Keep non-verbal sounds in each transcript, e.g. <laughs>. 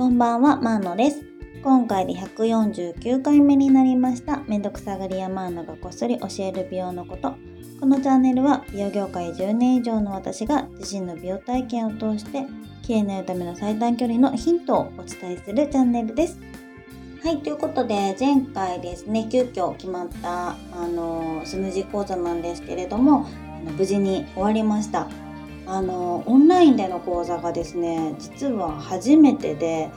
こんばんは、マーノです。今回で149回目になりました、めんどくさがり屋マーノがこっそり教える美容のこと。このチャンネルは美容業界10年以上の私が自身の美容体験を通して、綺麗になるための最短距離のヒントをお伝えするチャンネルです。はい、ということで、前回ですね、急遽決まった、あの、スムージー講座なんですけれども、無事に終わりました。あのオンラインでの講座がですね実は初めてで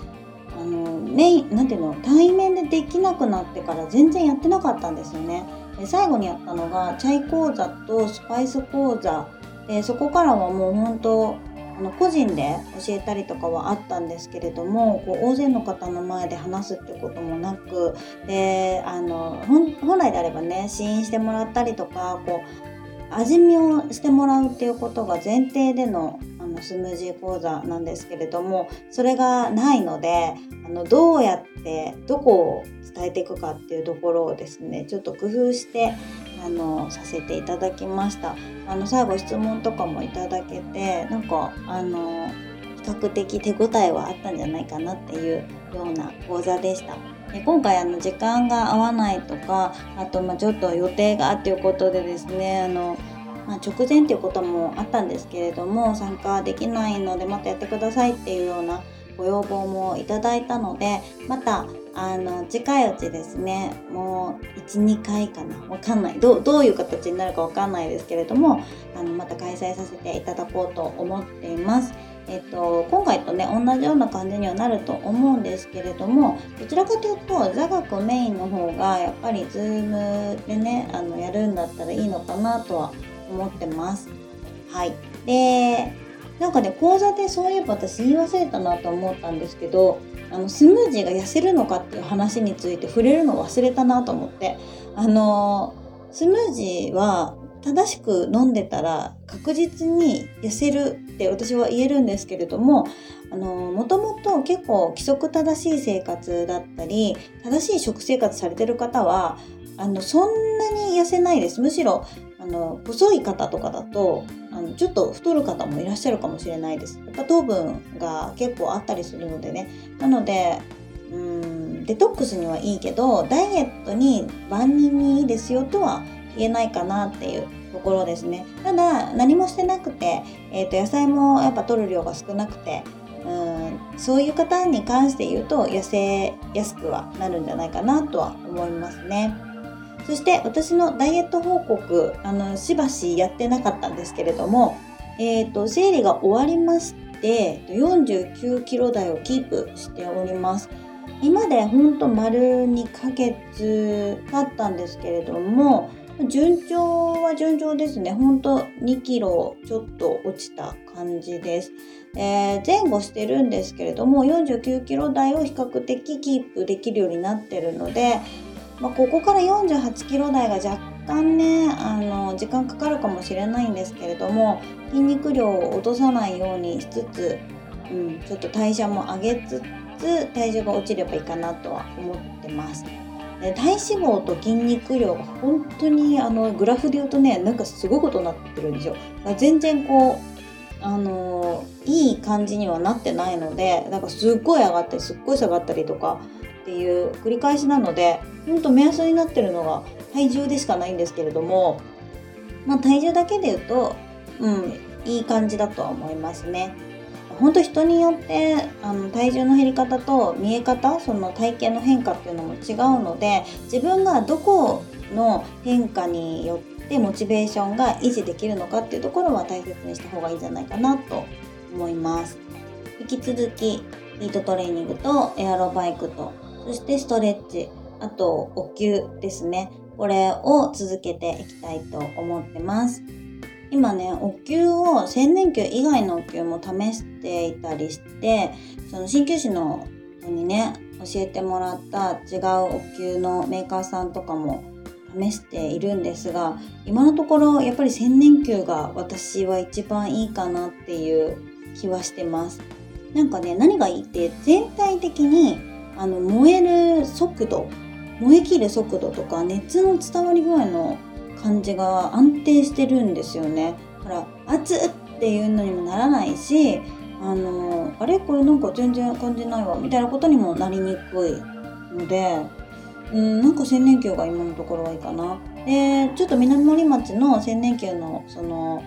あのメインなんていうの対面でできなくなってから全然やってなかったんですよね。で最後にやったのがチャイ講座とスパイス講座でそこからはもう本当あの個人で教えたりとかはあったんですけれどもこう大勢の方の前で話すってこともなくであの本来であればね試飲してもらったりとかこう味見をしてもらうっていうことが前提でのあのスムージー講座なんですけれどもそれがないのであのどうやってどこを伝えていくかっていうところをですねちょっと工夫してあのさせていただきましたあの最後質問とかもいただけてなんかあの比較的手応えはあったんじゃないかなっていうような講座でした。で今回あの時間が合わないとかあとまちょっと予定がっていうことでですねあの、まあ、直前っていうこともあったんですけれども参加できないのでまたやってくださいっていうようなご要望もいただいたのでまたあの近いうちですねもう12回かなわかんないどういう形になるかわかんないですけれどもあのまた開催させていただこうと思っています。えっと、今回とね同じような感じにはなると思うんですけれどもどちらかというと座学メインの方がやっぱり Zoom でねあのやるんだったらいいのかなとは思ってます。はい、でなんかね講座でそういえば私言い忘れたなと思ったんですけどあのスムージーが痩せるのかっていう話について触れるの忘れたなと思ってあのスムージーは正しく飲んでたら確実に痩せるって私は言えるんですけれどももともと結構規則正しい生活だったり正しい食生活されてる方はあのそんなに痩せないです。むしろあの細い方とかだとあのちょっと太る方もいらっしゃるかもしれないです。やっぱ糖分が結構あったりするのでね。なのでうんデトックスにはいいけどダイエットに万人にいいですよとは言えないかなっていうところですねただ何もしてなくて、えー、と野菜もやっぱ取る量が少なくてうんそういう方に関して言うと痩せやすくはなるんじゃないかなとは思いますね。そして私のダイエット報告あのしばしやってなかったんですけれども、えーと、生理が終わりまして49キロ台をキープしております。今でほんと丸2ヶ月経ったんですけれども順調は順調ですね。ほんと2キロちょっと落ちた感じです。えー、前後してるんですけれども、49キロ台を比較的キープできるようになってるので、まあ、ここから48キロ台が若干ね、あの、時間かかるかもしれないんですけれども、筋肉量を落とさないようにしつつ、うん、ちょっと代謝も上げつつ、体重が落ちればいいかなとは思ってます。体脂肪と筋肉量が本当にあのグラフで言うとねなんかすごいことになってるんですよ全然こうあのいい感じにはなってないのでなんかすっごい上がったりすっごい下がったりとかっていう繰り返しなのでほんと目安になってるのが体重でしかないんですけれどもまあ体重だけで言うとうんいい感じだとは思いますね。本当人によってあの体重の減り方と見え方その体型の変化っていうのも違うので自分がどこの変化によってモチベーションが維持できるのかっていうところは大切にした方がいいんじゃないかなと思います引き続きヒートトレーニングとエアロバイクとそしてストレッチあとお灸ですねこれを続けていきたいと思ってます。今ねお灸を千年灸以外のお灸も試していたりしてその鍼灸師の子にね教えてもらった違うお灸のメーカーさんとかも試しているんですが今のところやっぱり千年灸が私は一番いいかなっていう気はしてます。なんかね何がいいって全体的にあの燃える速度燃え切る速度とか熱の伝わり具合の感じが安定してるんですよね。ほら熱っていうのにもならないしあのあれ？これなんか全然感じないわみたいなことにもなりにくいのでうんなんか千年球が今のところはいいかな。でちょっと南森町の千年球のその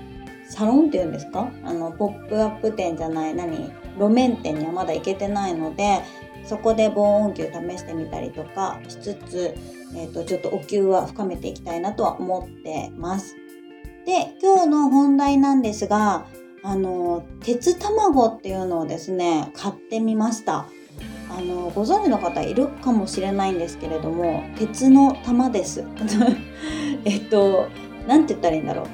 サロンっていうんですか？あのポップアップ店じゃない何？路面店にはまだ行けてないのでそこで防音球試してみたりとかしつつ、えーと、ちょっとお灸は深めていきたいなとは思ってます。で今日の本題なんですがあの鉄卵っていうのをですね買ってみました。あのご存知の方いるかもしれないんですけれども鉄の玉です <laughs> えっと何て言ったらいいんだろう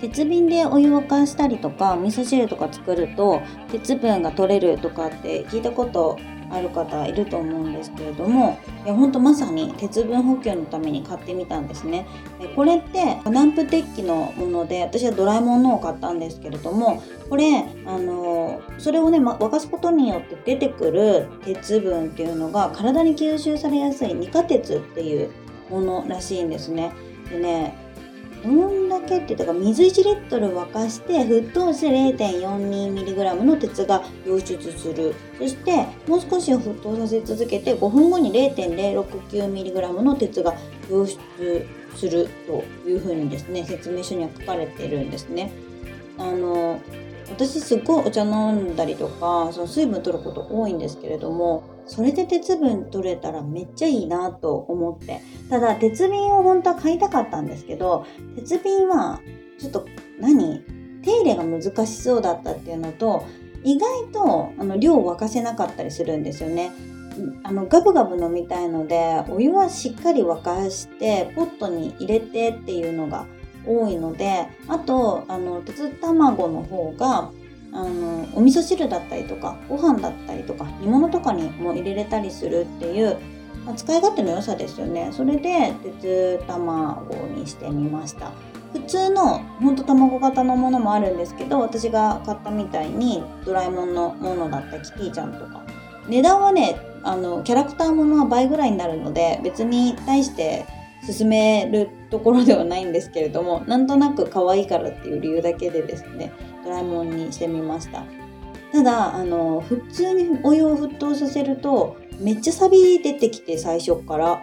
鉄瓶でお湯を沸かしたりとか味噌汁とか作ると鉄分が取れるとかって聞いたことある方いると思うんですけれどもいやほんとまさに鉄分補給のために買ってみたんですね。これってナンプ鉄器のもので私はドラえもんのを買ったんですけれどもこれあのそれをね、ま、沸かすことによって出てくる鉄分っていうのが体に吸収されやすい二価鉄っていうものらしいんですね。でねどんだけっていうか水1リットル沸かして沸騰して 0.42mg の鉄が溶出するそしてもう少し沸騰させ続けて5分後に 0.069mg の鉄が溶出するというふうにですね説明書には書かれているんですね。あの私すっごいお茶飲んだりとかその水分取ること多いんですけれどもそれで鉄分取れたらめっちゃいいなと思ってただ鉄瓶を本当は買いたかったんですけど鉄瓶はちょっと何？手入れが難しそうだったっていうのと意外とあの量を沸かせなかったりするんですよね。あのガブガブ飲みたいのでお湯はしっかり沸かしてポットに入れてっていうのが多いのであとあの鉄卵の方があのお味噌汁だったりとかご飯だったりとか煮物とかにも入れれたりするっていう、まあ、使い勝手の良さですよね。それで鉄卵にしてみました。普通のほんと卵型のものもあるんですけど私が買ったみたいにドラえもんのものだったキティちゃんとか。値段はねあのキャラクターものは倍ぐらいになるので別に対して進めるところではないんですけれどもなんとなく可愛いからっていう理由だけでですねドラえもんにしてみました。ただあの普通にお湯を沸騰させるとめっちゃサビ出てきて最初から。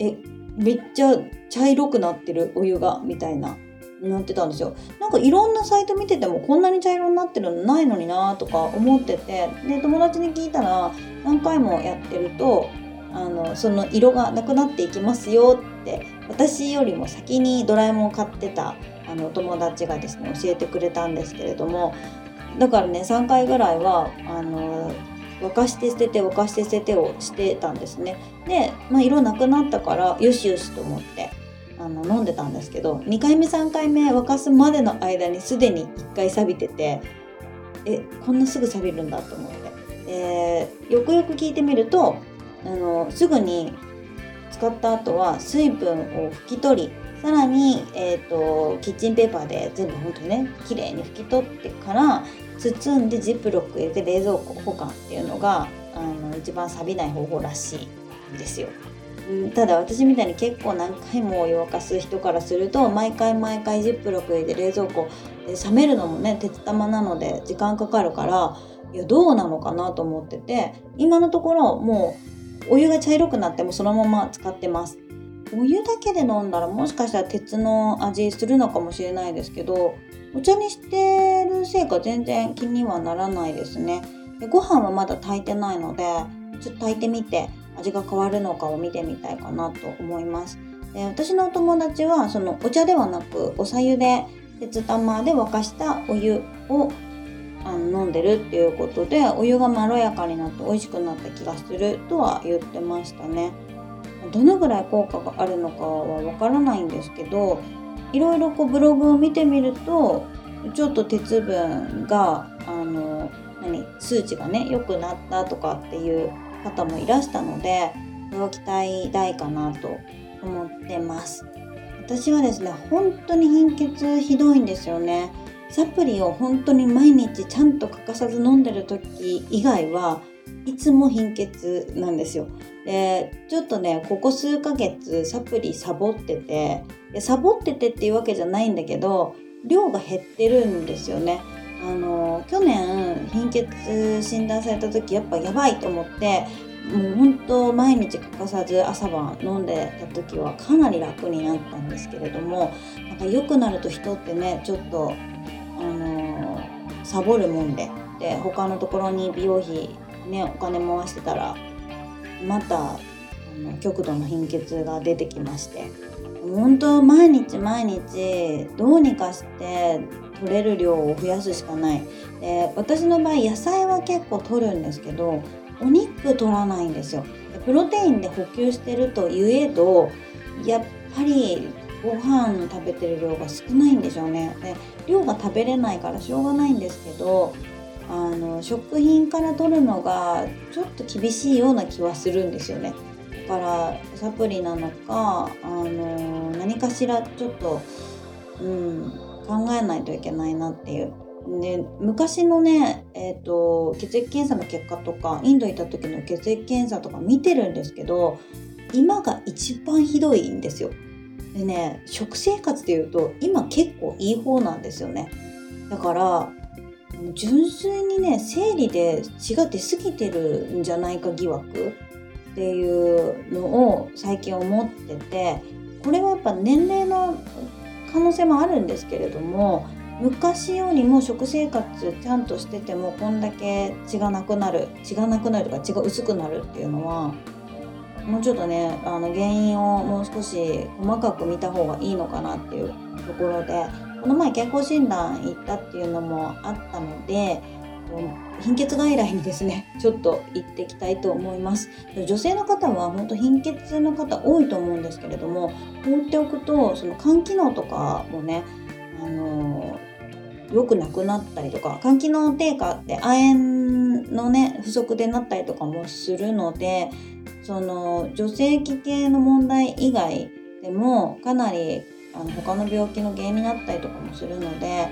えめっちゃ茶色くなってるお湯がみたいななってたんですよ。なんかいろんなサイト見ててもこんなに茶色になってるのないのになとか思っててで友達に聞いたら何回もやってるとあのその色がなくなっていきますよって私よりも先にドラえもんを買ってたあの友達がですね教えてくれたんですけれどもだからね3回ぐらいはあの沸かして捨てて沸かして捨ててをしてたんですね。で、まあ、色なくなったからよしよしと思ってあの飲んでたんですけど2回目3回目沸かすまでの間にすでに1回錆びててえこんなすぐ錆びるんだと思って。でよくよく聞いてみるとあのすぐに使った後は水分を拭き取りさらに、えーと、キッチンペーパーで全部本当にね綺麗に拭き取ってから包んでジップロック入れて冷蔵庫保管っていうのがあの一番錆びない方法らしいんですよ。ただ私みたいに結構何回もお湯沸かす人からすると毎回毎回ジップロック入れて冷蔵庫で冷めるのもね鉄玉なので時間かかるからいやどうなのかなと思ってて今のところもうお湯が茶色くなってもそのまま使ってます。お湯だけで飲んだらもしかしたら鉄の味するのかもしれないですけどお茶にしてるせいか全然気にはならないですね。でご飯はまだ炊いてないのでちょっと炊いてみて味が変わるのかを見てみたいかなと思います。で私のお友達はそのお茶ではなくおさゆで鉄玉で沸かしたお湯をあの飲んでるっていうことでお湯がまろやかになって美味しくなった気がするとは言ってましたね。どのぐらい効果があるのかはわからないんですけどいろいろこうブログを見てみるとちょっと鉄分があの何数値がね良くなったとかっていう方もいらしたのでこれは期待大かなと思ってます私はですね本当に貧血ひどいんですよねサプリを本当に毎日ちゃんと欠かさず飲んでる時以外はいつも貧血なんですよ。で、ちょっとね、ここ数ヶ月サプリサボってて、サボっててっていうわけじゃないんだけど、量が減ってるんですよね。あの去年貧血診断された時やっぱやばいと思ってもう本当毎日欠かさず朝晩飲んでた時はかなり楽になったんですけれどもなんか良くなると人ってねちょっとサボるもんで。で他のところに美容費ねお金回してたらまたあの極度の貧血が出てきまして。本当毎日毎日どうにかして取れる量を増やすしかない。で私の場合野菜は結構取るんですけどお肉取らないんですよ。プロテインで補給してるといえどやっぱりご飯の食べてる量が少ないんでしょうね。で量が食べれないからしょうがないんですけどあの食品から取るのがちょっと厳しいような気はするんですよね。だからサプリなのかあの何かしらちょっと、うん、考えないといけないなっていう。で昔のね、えーと、血液検査の結果とかインド行った時の血液検査とか見てるんですけど今が一番ひどいんですよ。でね食生活でいうと今結構いい方なんですよね。だから純粋にね生理で血が出過ぎてるんじゃないか疑惑っていうのを最近思っててこれはやっぱ年齢の可能性もあるんですけれども昔よりも食生活ちゃんとしててもこんだけ血がなくなる血がなくなるとか血が薄くなるっていうのはもうちょっとねあの原因をもう少し細かく見た方がいいのかなっていうところでこの前健康診断行ったっていうのもあったので貧血外来にですね <laughs> ちょっと行ってきたいと思います。女性の方は本当貧血の方多いと思うんですけれども放っておくとその肝機能とかもねあの良くなくなったりとか肝機能低下って亜鉛のね不足でなったりとかもするのでその女性器系の問題以外でもかなりあの他の病気の原因になったりとかもするので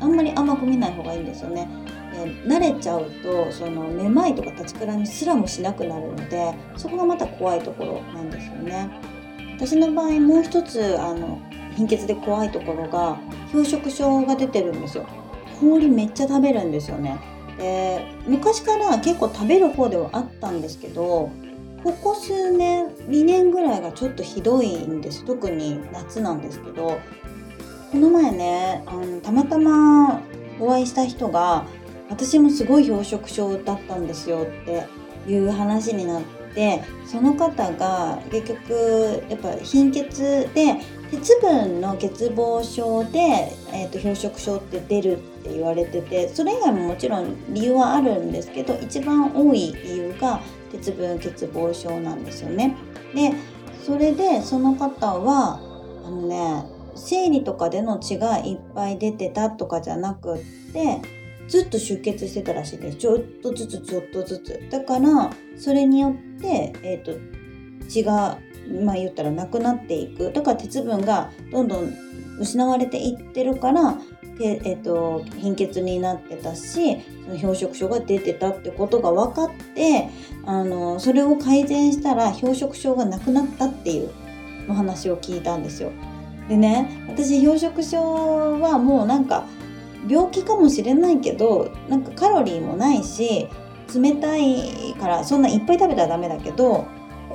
あんまり甘く見ない方がいいんですよね。で慣れちゃうとそのめまいとか立ちくらみすらもしなくなるのでそこがまた怖いところなんですよね。私の場合もう一つあの貧血で怖いところが氷食症が出てるんですよ氷めっちゃ食べるんですよねで昔から結構食べる方ではあったんですけどここ数年2年ぐらいがちょっとひどいんです。特に夏なんですけどこの前ねあのたまたまお会いした人が私もすごい氷食症だったんですよっていう話になってその方が結局やっぱ貧血で鉄分の欠乏症で、えーと、氷食症って出るって言われててそれ以外ももちろん理由はあるんですけど一番多い理由が鉄分欠乏症なんですよね。でそれでその方はあのね生理とかでの血がいっぱい出てたとかじゃなくってずっと出血してたらしいですちょっとずつちょっとずつだからそれによって、えーと血がまあ言ったらなくなっていくだから鉄分がどんどん失われていってるからえーと、貧血になってたしその氷食症が出てたってことが分かってあのそれを改善したら氷食症がなくなったっていうお話を聞いたんですよ。でね私氷食症はもうなんか病気かもしれないけどなんかカロリーもないし冷たいからそんないっぱい食べたらダメだけど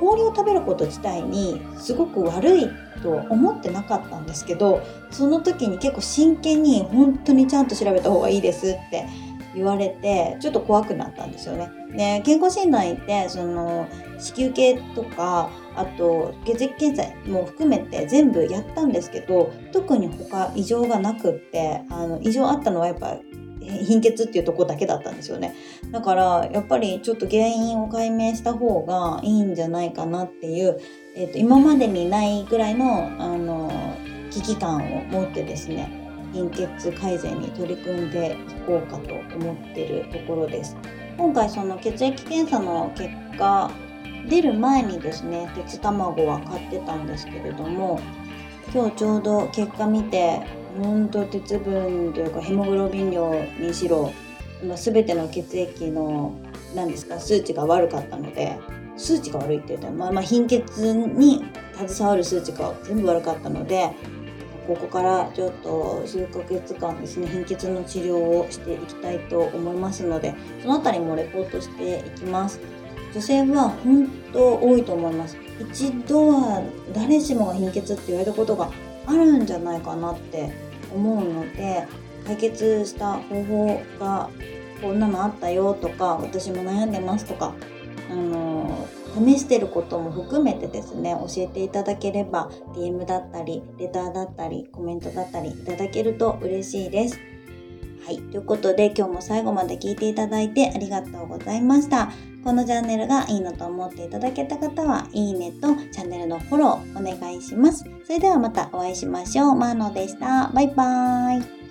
氷を食べること自体にすごく悪いと思ってなかったんですけどその時に結構真剣に本当にちゃんと調べた方がいいですって言われてちょっと怖くなったんですよね。で健康診断行ってその子宮系とかあと血液検査も含めて全部やったんですけど特に他異常がなくってあの異常あったのはやっぱ貧血っていうとこだけだったんですよね。だからやっぱりちょっと原因を解明した方がいいんじゃないかなっていう、えーと、今までにないぐらいのあの危機感を持ってですね貧血改善に取り組んでいこうかと思ってるところです。今回その血液検査の結果出る前にですね鉄卵は買ってたんですけれども今日ちょうど結果見て本当鉄分というかヘモグロビン量にしろ、ま、全ての血液の何ですか数値が悪かったので数値が悪いって言ったら、まあ、まあ貧血に携わる数値が全部悪かったのでここからちょっと数ヶ月間ですね貧血の治療をしていきたいと思いますのでそのあたりもレポートしていきます。女性は本当多いと思います。一度は誰しもが貧血って言われたことがあるんじゃないかなって思うので解決した方法がこんなのあったよとか私も悩んでますとかあの試してることも含めてですね教えていただければ DM だったりレターだったりコメントだったりいただけると嬉しいです。はい。ということで今日も最後まで聞いていただいてありがとうございました。このチャンネルがいいのと思っていただけた方は、いいねとチャンネルのフォローお願いします。それではまたお会いしましょう。マーノでした。バイバーイ。